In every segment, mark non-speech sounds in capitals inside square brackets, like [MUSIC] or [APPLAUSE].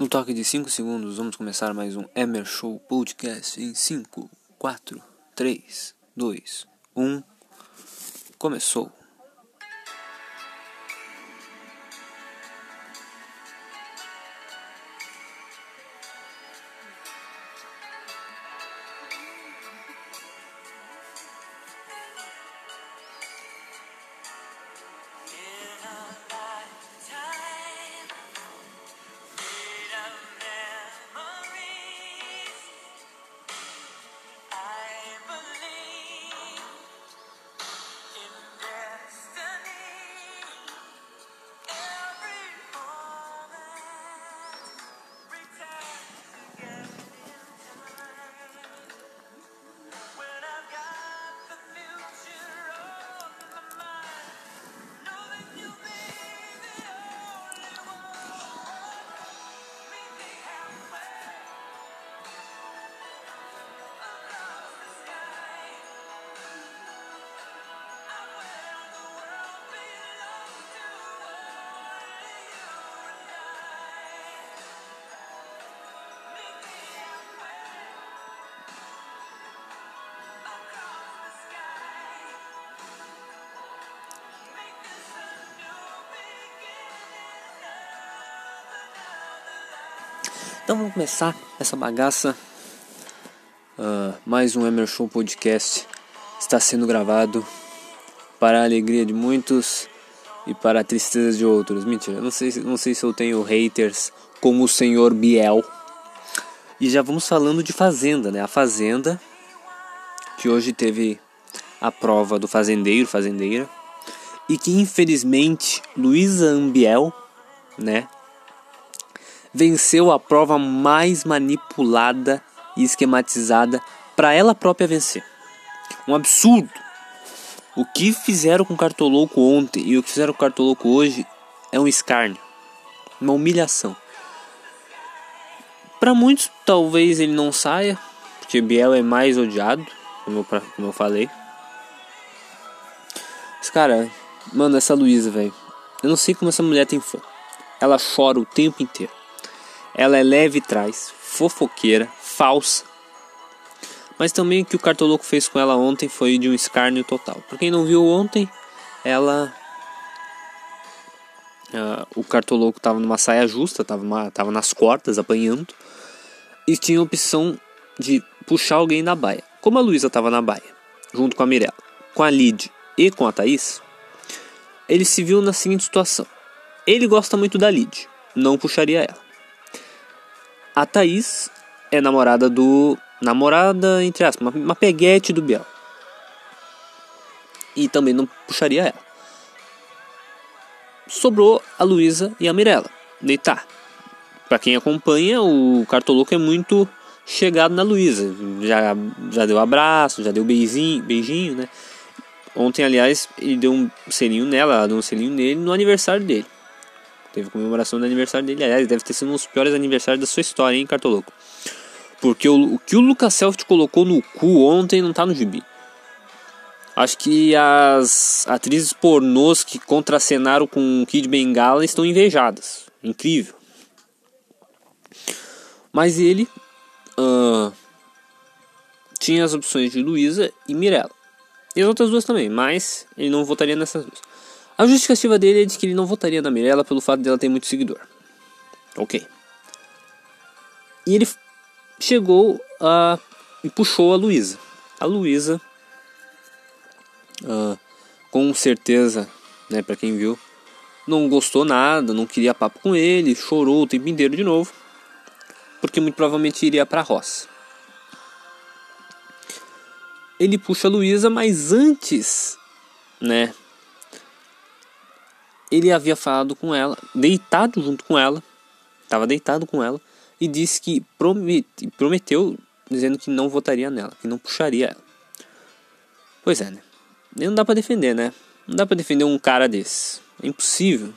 No toque de 5 segundos, vamos começar mais um Emer Show Podcast em 5, 4, 3, 2, 1. Começou. Então vamos começar essa bagaça. Uh, mais um Emer Show Podcast está sendo gravado para a alegria de muitos e para a tristeza de outros. Mentira, não sei, não sei se eu tenho haters como o senhor Biel. E já vamos falando de Fazenda, né? A Fazenda, que hoje teve a prova do fazendeiro, fazendeira, e que infelizmente Luísa Ambiel, né? Venceu a prova mais manipulada e esquematizada para ela própria vencer. Um absurdo. O que fizeram com o Cartoloco ontem e o que fizeram com o Cartoloco hoje é um escárnio, uma humilhação. Para muitos, talvez ele não saia, porque Biel é mais odiado, como eu, como eu falei. Mas, cara, mano, essa Luísa, velho. Eu não sei como essa mulher tem fã. Ela chora o tempo inteiro. Ela é leve e traz, fofoqueira, falsa. Mas também o que o Cartoloco fez com ela ontem foi de um escárnio total. Pra quem não viu ontem, ela. Uh, o Cartoloco estava numa saia justa, estava tava nas cordas, apanhando. E tinha a opção de puxar alguém da baia. Como a Luísa estava na baia, junto com a Mirella, com a Lid e com a Thaís, ele se viu na seguinte situação. Ele gosta muito da Lid, não puxaria ela. A Thaís é namorada do. Namorada, entre aspas, uma, uma peguete do Biel. E também não puxaria ela. Sobrou a Luísa e a Mirella. Deitar. Para quem acompanha, o Cartoloco é muito chegado na Luísa. Já, já deu abraço, já deu beijinho, beijinho, né? Ontem, aliás, ele deu um selinho nela, ela deu um selinho nele no aniversário dele. Teve comemoração do aniversário dele. Aliás, deve ter sido um dos piores aniversários da sua história, hein, Cartoloco? Porque o, o que o Lucas Selft colocou no cu ontem não tá no gibi. Acho que as atrizes pornôs que contracenaram com o Kid Bengala estão invejadas. Incrível. Mas ele uh, tinha as opções de Luísa e Mirella. E as outras duas também, mas ele não votaria nessas duas. A justificativa dele é de que ele não votaria na Mirella pelo fato dela ter muito seguidor. Ok. E ele chegou a. e puxou a Luísa. A Luísa, uh, com certeza, né, pra quem viu, não gostou nada, não queria papo com ele, chorou o tempo inteiro de novo, porque muito provavelmente iria pra roça. Ele puxa a Luísa, mas antes, né, ele havia falado com ela, deitado junto com ela, estava deitado com ela, e disse que promete, prometeu, dizendo que não votaria nela, que não puxaria ela. Pois é, né? Não dá para defender, né? Não dá para defender um cara desse. É impossível.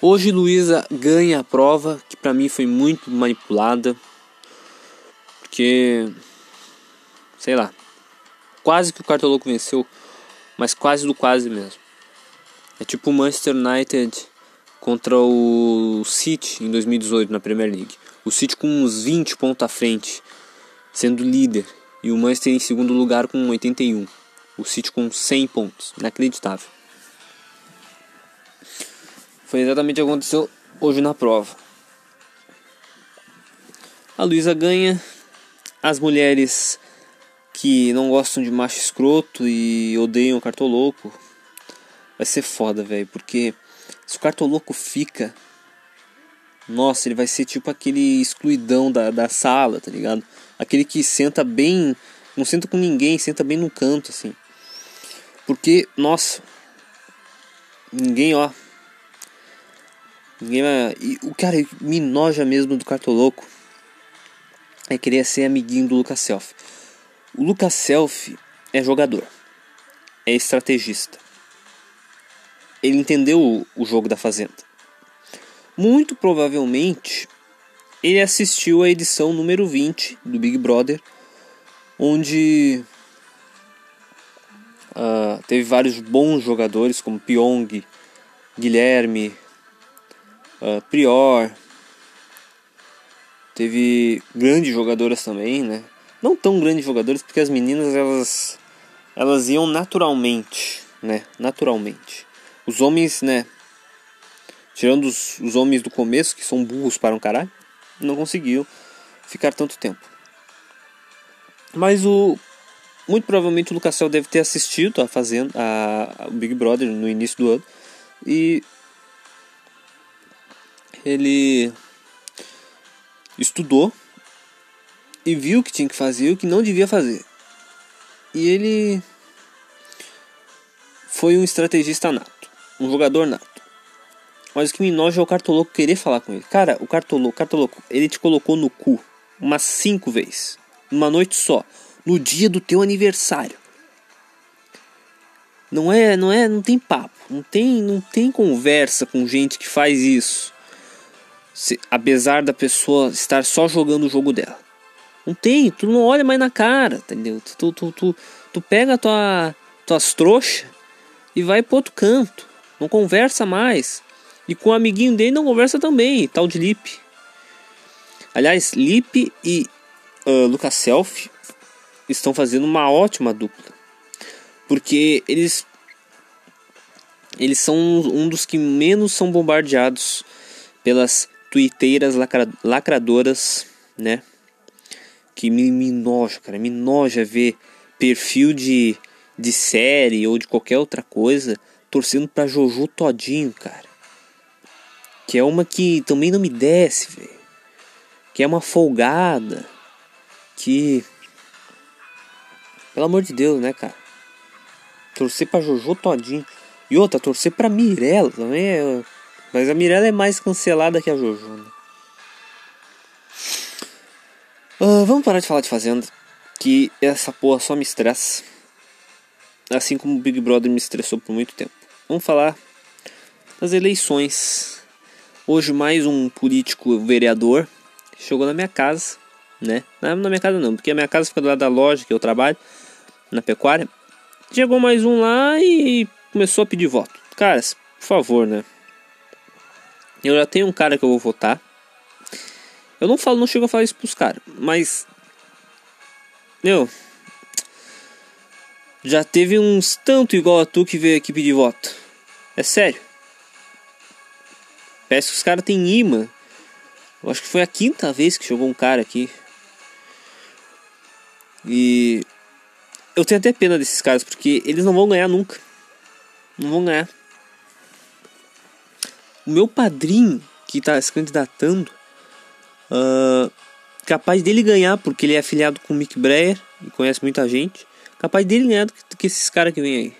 Hoje Luísa ganha a prova, que para mim foi muito manipulada. Porque sei lá, quase que o Cartoloco venceu, mas quase do quase mesmo. É tipo o Manchester United contra o City em 2018 na Premier League. O City com uns 20 pontos à frente, sendo líder, e o Manchester em segundo lugar com 81. O City com 100 pontos, inacreditável. Foi exatamente o que aconteceu hoje na prova. A Luísa ganha, as mulheres que não gostam de macho escroto e odeiam o cartoloco, vai ser foda, velho, porque se o cartoloco fica, nossa, ele vai ser tipo aquele excluidão da, da sala, tá ligado? Aquele que senta bem, não senta com ninguém, senta bem no canto, assim. Porque, nossa, ninguém, ó. Ninguém vai. O cara me noja mesmo do cartoloco. É querer ser amiguinho do Lucas Self. O Lucas Self é jogador, é estrategista. Ele entendeu o, jogo da Fazenda. Muito provavelmente ele assistiu a edição número 20 do Big Brother, onde uh, teve vários bons jogadores como Pyong, Guilherme, uh, Prior. Teve grandes jogadoras também, né? não tão grandes jogadores, porque as meninas elas elas iam naturalmente, né? Naturalmente. Os homens, né? Tirando os, os homens do começo, que são burros para um caralho, não conseguiu ficar tanto tempo. Mas o muito provavelmente o Lucas Cel deve ter assistido a fazendo a, a Big Brother no início do ano e ele estudou e viu o que tinha que fazer e o que não devia fazer. E ele foi um estrategista nato, um jogador nato. Mas o que me noja é o cartoloco querer falar com ele. Cara, o cartoloco, cartoloco, ele te colocou no cu umas cinco vezes, numa noite só, no dia do teu aniversário. Não é, não é, não tem papo, não tem, não tem conversa com gente que faz isso. Se, apesar da pessoa estar só jogando o jogo dela. Não tem, tu não olha mais na cara, entendeu? Tu, tu, tu, tu pega tua, tuas trouxas e vai pro outro canto. Não conversa mais. E com o amiguinho dele não conversa também, tal de Lip. Aliás, Lip e uh, Lucas Self estão fazendo uma ótima dupla. Porque eles eles são um dos que menos são bombardeados pelas twitteiras lacra, lacradoras, né? que me, me noja, cara. Me noja ver perfil de, de série ou de qualquer outra coisa torcendo pra Jojo todinho, cara. Que é uma que também não me desce, velho. Que é uma folgada. Que. Pelo amor de Deus, né, cara? Torcer pra Jojo todinho. E outra, torcer pra Mirella também é. Mas a Mirella é mais cancelada que a Jojo, né? Uh, vamos parar de falar de Fazenda, que essa porra só me estressa. Assim como o Big Brother me estressou por muito tempo. Vamos falar das eleições. Hoje mais um político vereador chegou na minha casa, né? Não na minha casa não, porque a minha casa fica do lado da loja que eu trabalho, na pecuária. Chegou mais um lá e começou a pedir voto. Caras, por favor, né? Eu já tenho um cara que eu vou votar eu não falo, não chego a falar isso pros caras, mas. Meu. Já teve uns tanto igual a tu que veio aqui pedir voto. É sério. Parece que os caras têm imã. Eu acho que foi a quinta vez que chegou um cara aqui. E. Eu tenho até pena desses caras, porque eles não vão ganhar nunca. Não vão ganhar. O meu padrinho, que está se candidatando, Uh, capaz dele ganhar, porque ele é afiliado com o Mick Breyer e conhece muita gente. Capaz dele ganhar do que, do que esses caras que vem aí.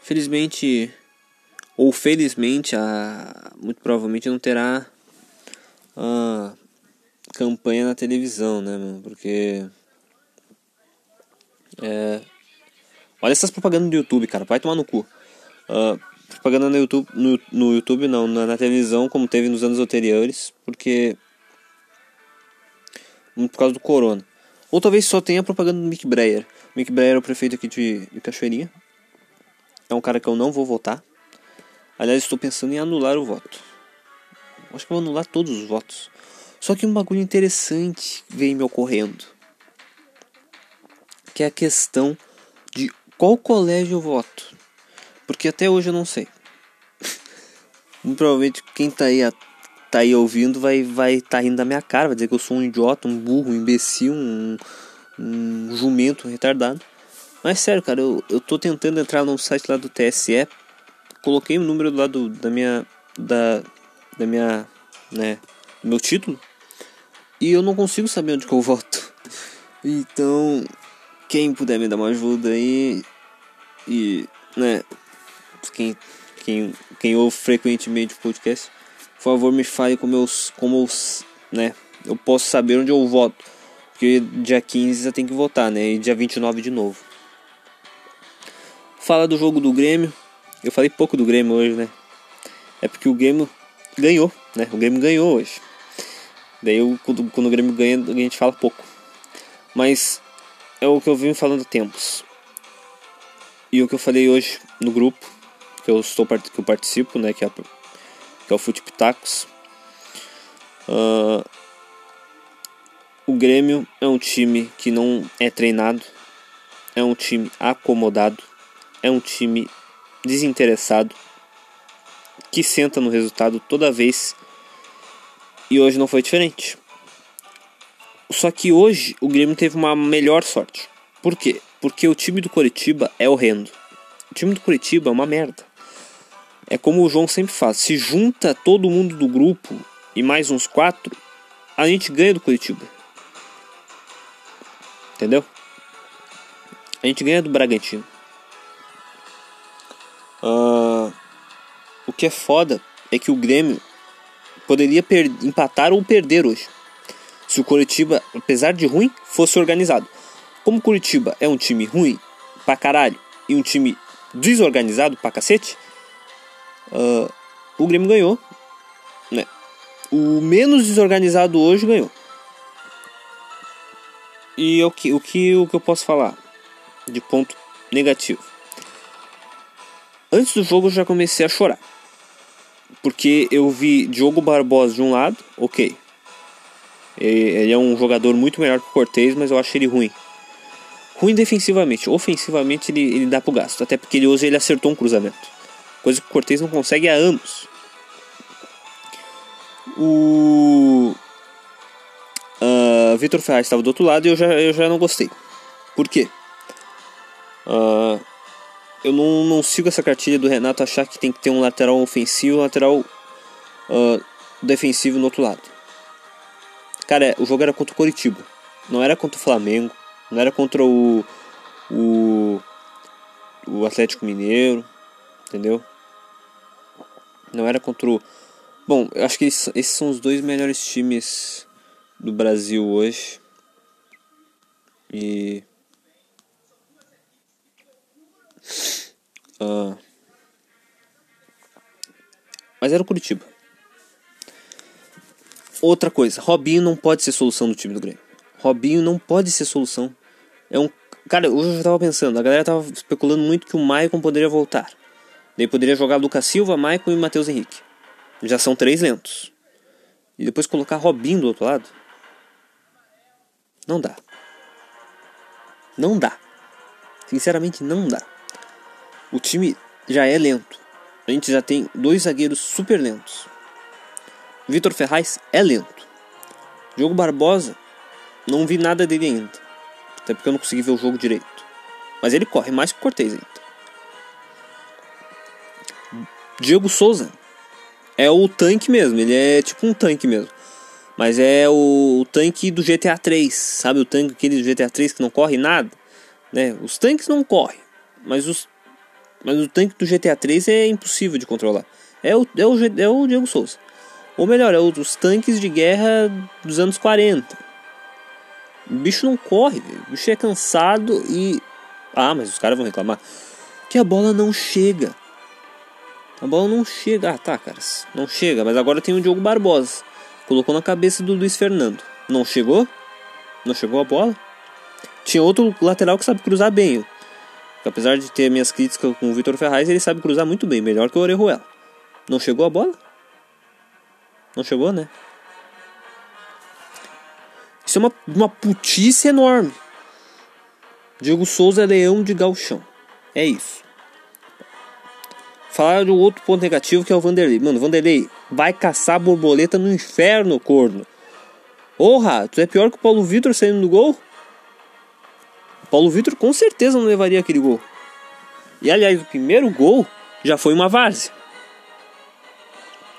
Felizmente, ou felizmente, a, muito provavelmente não terá a campanha na televisão, né, mano? Porque. É, olha essas propagandas do YouTube, cara. Vai tomar no cu. Uh, propaganda no YouTube, no, no YouTube não, na, na, televisão, como teve nos anos anteriores, porque. por causa do corona. Ou talvez só tenha propaganda do Mick Breyer. Mick Breyer é o prefeito aqui de, de Cachoeirinha. É um cara que eu não vou votar. Aliás, estou pensando em anular o voto. Acho que vou anular todos os votos. Só que um bagulho interessante vem me ocorrendo. Que é a questão de qual colégio eu voto. Porque até hoje eu não sei. [LAUGHS] Provavelmente quem tá aí, tá aí ouvindo vai vai tá rindo da minha cara, vai dizer que eu sou um idiota, um burro, um imbecil, um, um jumento, um retardado. Mas sério, cara, eu, eu tô tentando entrar no site lá do TSE, coloquei o número lá do, da minha da da minha, né, do meu título e eu não consigo saber onde que eu voto. Então, quem puder me dar uma ajuda aí e, né, quem quem, quem ouve frequentemente o podcast, por favor me fale como eu, como eu, né, eu posso saber onde eu voto. Porque dia 15 eu tenho que votar, né? E dia 29 de novo. Fala do jogo do Grêmio. Eu falei pouco do Grêmio hoje, né? É porque o Grêmio ganhou, né? O Grêmio ganhou hoje. Daí eu, quando, quando o Grêmio ganha, a gente fala pouco. Mas é o que eu venho falando há tempos. E o que eu falei hoje no grupo que eu estou que eu participo, né, que é, que é o Fute Pitacos. Uh, o Grêmio é um time que não é treinado, é um time acomodado, é um time desinteressado, que senta no resultado toda vez e hoje não foi diferente. Só que hoje o Grêmio teve uma melhor sorte. Por quê? Porque o time do Coritiba é horrendo. O time do Curitiba é uma merda. É como o João sempre faz: se junta todo mundo do grupo e mais uns quatro, a gente ganha do Curitiba. Entendeu? A gente ganha do Bragantino. Uh, o que é foda é que o Grêmio poderia empatar ou perder hoje. Se o Curitiba, apesar de ruim, fosse organizado. Como o Curitiba é um time ruim pra caralho e um time desorganizado pra cacete, Uh, o Grêmio ganhou. Né? O menos desorganizado hoje ganhou. E o que, o que, o que eu posso falar de ponto negativo? Antes do jogo eu já comecei a chorar. Porque eu vi Diogo Barbosa de um lado, ok. Ele é um jogador muito melhor que o Cortez, mas eu acho ele ruim. Ruim defensivamente. Ofensivamente ele, ele dá pro gasto. Até porque ele hoje ele acertou um cruzamento coisa que o Cortez não consegue há anos. O uh, Vitor Ferraz estava do outro lado e eu já, eu já não gostei. Por quê? Uh, eu não, não sigo essa cartilha do Renato achar que tem que ter um lateral ofensivo e um lateral uh, defensivo no outro lado. Cara, o jogo era contra o Coritiba. Não era contra o Flamengo. Não era contra o, o, o Atlético Mineiro. Entendeu? Não era contra o. Bom, eu acho que esses, são os dois melhores times do Brasil hoje. E. Uh, mas era o Curitiba. Outra coisa, Robinho não pode ser solução do time do Grêmio. Robinho não pode ser solução. É um. Cara, hoje eu já tava pensando, a galera tava especulando muito que o Maicon poderia voltar. Daí poderia jogar Lucas Silva, Maicon e Matheus Henrique. Já são três lentos. E depois colocar Robinho do outro lado. Não dá. Não dá. Sinceramente, não dá. O time já é lento. A gente já tem dois zagueiros super lentos. Vitor Ferraz é lento. Diogo Barbosa, não vi nada dele ainda. Até porque eu não consegui ver o jogo direito. Mas ele corre mais que o Cortez ainda. Diego Souza é o tanque mesmo, ele é tipo um tanque mesmo. Mas é o, o tanque do GTA 3, sabe? O tanque aquele do GTA 3 que não corre nada, né? Os tanques não correm, mas os mas o tanque do GTA 3 é impossível de controlar. É o, é o, é o Diego Souza. Ou melhor, é os tanques de guerra dos anos 40. O bicho não corre, o bicho é cansado e. Ah, mas os caras vão reclamar. Que a bola não chega. A bola não chega. Ah, tá, cara. Não chega. Mas agora tem o Diogo Barbosa. Colocou na cabeça do Luiz Fernando. Não chegou? Não chegou a bola? Tinha outro lateral que sabe cruzar bem. Apesar de ter minhas críticas com o Vitor Ferraz, ele sabe cruzar muito bem. Melhor que o Orejuela. Não chegou a bola? Não chegou, né? Isso é uma, uma putice enorme. Diego Souza é leão de galchão. É isso. Falar do outro ponto negativo que é o Vanderlei. Mano, Vanderlei vai caçar borboleta no inferno, corno. Porra, tu é pior que o Paulo Vitor saindo do gol? O Paulo Vitor com certeza não levaria aquele gol. E aliás, o primeiro gol já foi uma várzea.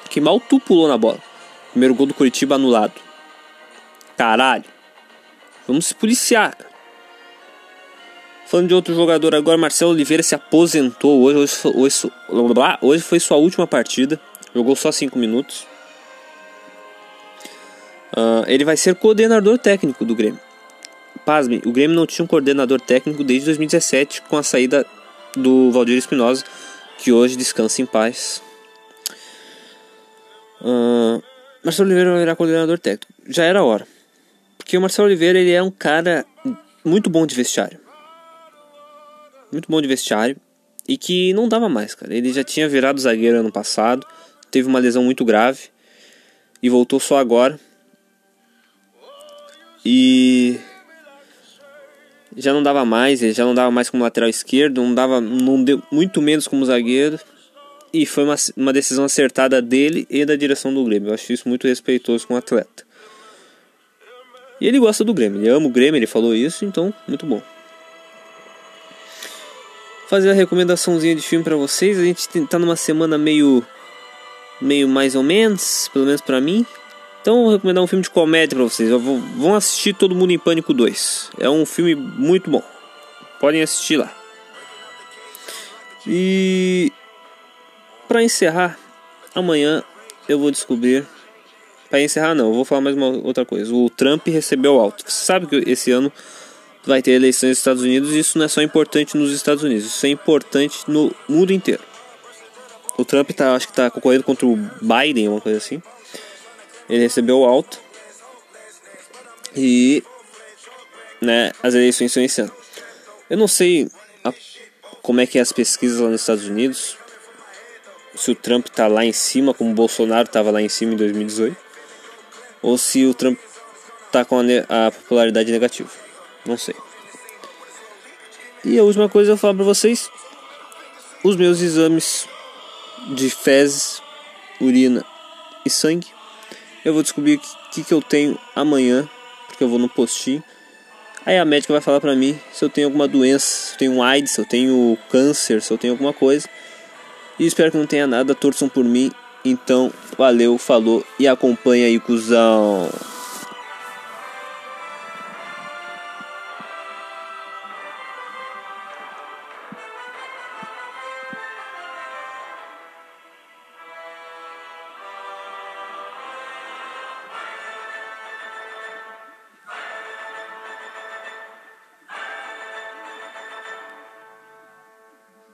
Que mal tu pulou na bola. Primeiro gol do Curitiba anulado. Caralho. Vamos se policiar. Falando de outro jogador agora, Marcelo Oliveira se aposentou hoje. Hoje, hoje, hoje foi sua última partida. Jogou só 5 minutos. Uh, ele vai ser coordenador técnico do Grêmio. Pasme, o Grêmio não tinha um coordenador técnico desde 2017 com a saída do Valdir Espinosa, que hoje descansa em paz. Uh, Marcelo Oliveira virar coordenador técnico. Já era hora. Porque o Marcelo Oliveira ele é um cara muito bom de vestiário. Muito bom de vestiário. E que não dava mais, cara. Ele já tinha virado zagueiro ano passado. Teve uma lesão muito grave. E voltou só agora. E já não dava mais, ele já não dava mais como lateral esquerdo, não dava não deu muito menos como zagueiro. E foi uma, uma decisão acertada dele e da direção do Grêmio. Eu acho isso muito respeitoso com o atleta. E ele gosta do Grêmio, ele ama o Grêmio, ele falou isso, então muito bom. Fazer a recomendaçãozinha de filme para vocês. A gente tá numa semana meio meio mais ou menos, pelo menos para mim. Então vou recomendar um filme de comédia para vocês. Vou, vão assistir Todo Mundo em Pânico 2. É um filme muito bom. Podem assistir lá. E para encerrar, amanhã eu vou descobrir para encerrar, não, eu vou falar mais uma outra coisa. O Trump recebeu alto. Você sabe que esse ano vai ter eleições nos Estados Unidos e isso não é só importante nos Estados Unidos, isso é importante no mundo inteiro. O Trump tá, acho que está concorrendo contra o Biden, uma coisa assim. Ele recebeu alto. E né, as eleições são esse ano. Eu não sei a, como é que é as pesquisas lá nos Estados Unidos. Se o Trump tá lá em cima, como o Bolsonaro estava lá em cima em 2018 ou se o Trump tá com a, a popularidade negativa. Não sei. E a última coisa eu falo para vocês: os meus exames de fezes, urina e sangue. Eu vou descobrir o que, que eu tenho amanhã, porque eu vou no postinho. Aí a médica vai falar pra mim se eu tenho alguma doença, se eu tenho AIDS, se eu tenho câncer, se eu tenho alguma coisa. E espero que não tenha nada, torçam por mim então, valeu, falou e acompanha aí, cuzão.